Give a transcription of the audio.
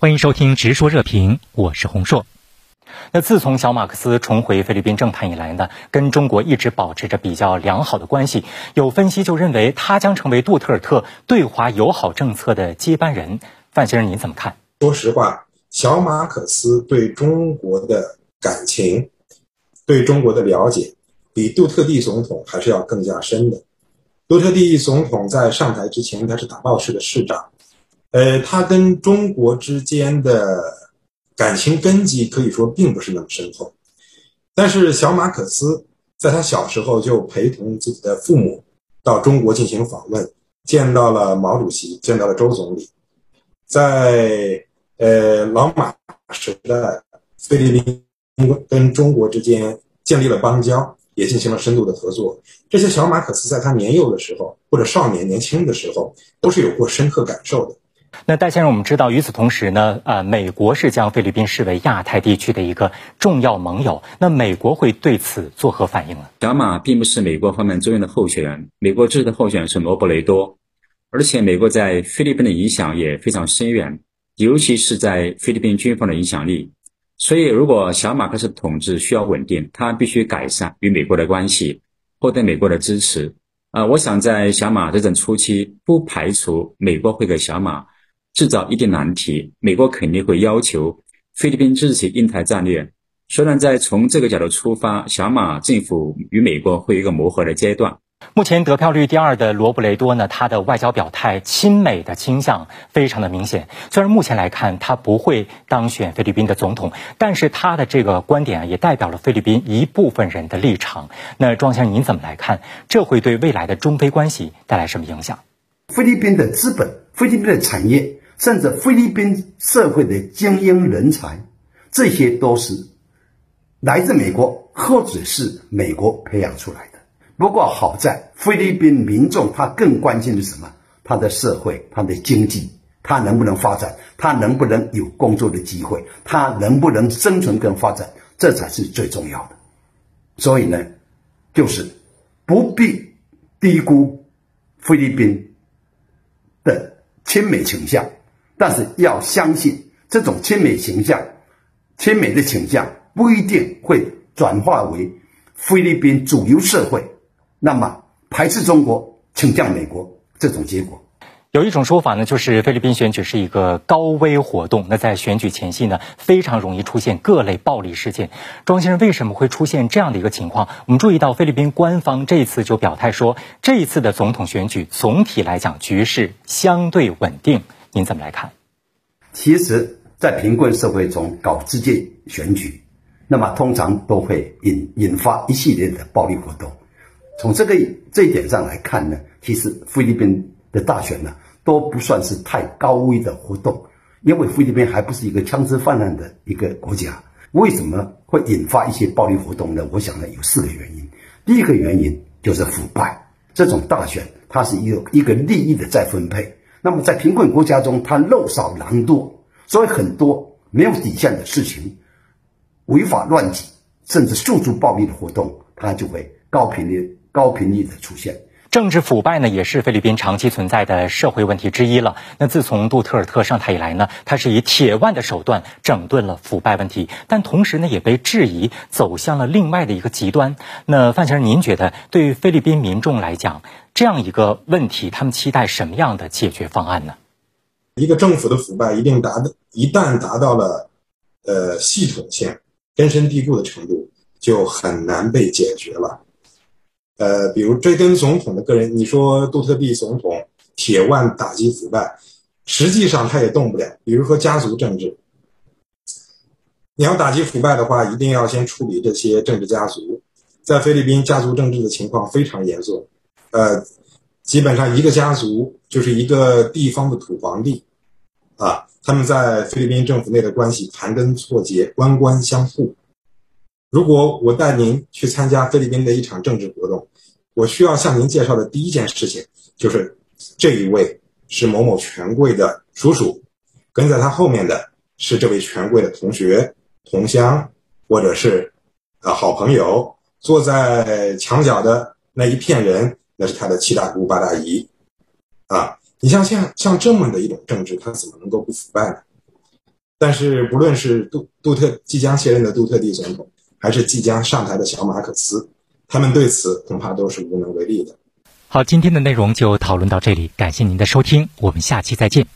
欢迎收听《直说热评》，我是洪硕。那自从小马克思重回菲律宾政坛以来呢，跟中国一直保持着比较良好的关系。有分析就认为，他将成为杜特尔特对华友好政策的接班人。范先生，您怎么看？说实话，小马克思对中国的感情、对中国的了解，比杜特地总统还是要更加深的。杜特地总统在上台之前，他是打报市的市长，呃，他跟中国之间的。感情根基可以说并不是那么深厚，但是小马可斯在他小时候就陪同自己的父母到中国进行访问，见到了毛主席，见到了周总理，在呃老马时代，菲律宾跟中国之间建立了邦交，也进行了深度的合作。这些小马可斯在他年幼的时候或者少年年轻的时候，都是有过深刻感受的。那戴先生，我们知道，与此同时呢，呃，美国是将菲律宾视为亚太地区的一个重要盟友。那美国会对此作何反应呢？小马并不是美国方面重要的候选人，美国支持的候选人是罗伯雷多，而且美国在菲律宾的影响也非常深远，尤其是在菲律宾军方的影响力。所以，如果小马克思统治需要稳定，他必须改善与美国的关系，获得美国的支持。啊，我想在小马执政初期，不排除美国会给小马。制造一定难题，美国肯定会要求菲律宾支持印太战略。虽然在从这个角度出发，小马政府与美国会有一个磨合的阶段。目前得票率第二的罗布雷多呢，他的外交表态亲美的倾向非常的明显。虽然目前来看他不会当选菲律宾的总统，但是他的这个观点啊，也代表了菲律宾一部分人的立场。那庄先生您怎么来看？这会对未来的中非关系带来什么影响？菲律宾的资本，菲律宾的产业。甚至菲律宾社会的精英人才，这些都是来自美国或者是美国培养出来的。不过好在菲律宾民众他更关心的是什么？他的社会、他的经济，他能不能发展？他能不能有工作的机会？他能不能生存跟发展？这才是最重要的。所以呢，就是不必低估菲律宾的亲美倾向。但是要相信，这种亲美形象、亲美的倾向不一定会转化为菲律宾主流社会，那么排斥中国、倾向美国这种结果。有一种说法呢，就是菲律宾选举是一个高危活动。那在选举前夕呢，非常容易出现各类暴力事件。庄先生为什么会出现这样的一个情况？我们注意到菲律宾官方这次就表态说，这一次的总统选举总体来讲局势相对稳定。您怎么来看？其实，在贫困社会中搞直接选举，那么通常都会引引发一系列的暴力活动。从这个这一点上来看呢，其实菲律宾的大选呢都不算是太高危的活动，因为菲律宾还不是一个枪支泛滥的一个国家。为什么会引发一些暴力活动呢？我想呢有四个原因。第一个原因就是腐败，这种大选它是一个一个利益的再分配。那么在贫困国家中，他肉少狼多，所以很多没有底线的事情、违法乱纪，甚至诉诸暴力的活动，它就会高频率、高频率的出现。政治腐败呢，也是菲律宾长期存在的社会问题之一了。那自从杜特尔特上台以来呢，他是以铁腕的手段整顿了腐败问题，但同时呢，也被质疑走向了另外的一个极端。那范先生，您觉得对于菲律宾民众来讲，这样一个问题，他们期待什么样的解决方案呢？一个政府的腐败一定达到，一旦达到了呃系统性、根深蒂固的程度，就很难被解决了。呃，比如这跟总统的个人，你说杜特地总统铁腕打击腐败，实际上他也动不了。比如说家族政治，你要打击腐败的话，一定要先处理这些政治家族。在菲律宾，家族政治的情况非常严重。呃，基本上一个家族就是一个地方的土皇帝，啊，他们在菲律宾政府内的关系盘根错节，官官相护。如果我带您去参加菲律宾的一场政治活动，我需要向您介绍的第一件事情就是这一位是某某权贵的叔叔，跟在他后面的是这位权贵的同学、同乡，或者是啊好朋友。坐在墙角的那一片人，那是他的七大姑八大姨，啊，你像像像这么的一种政治，他怎么能够不腐败呢？但是不论是杜杜特即将卸任的杜特地总统，还是即将上台的小马可斯，他们对此恐怕都是无能为力的。好，今天的内容就讨论到这里，感谢您的收听，我们下期再见。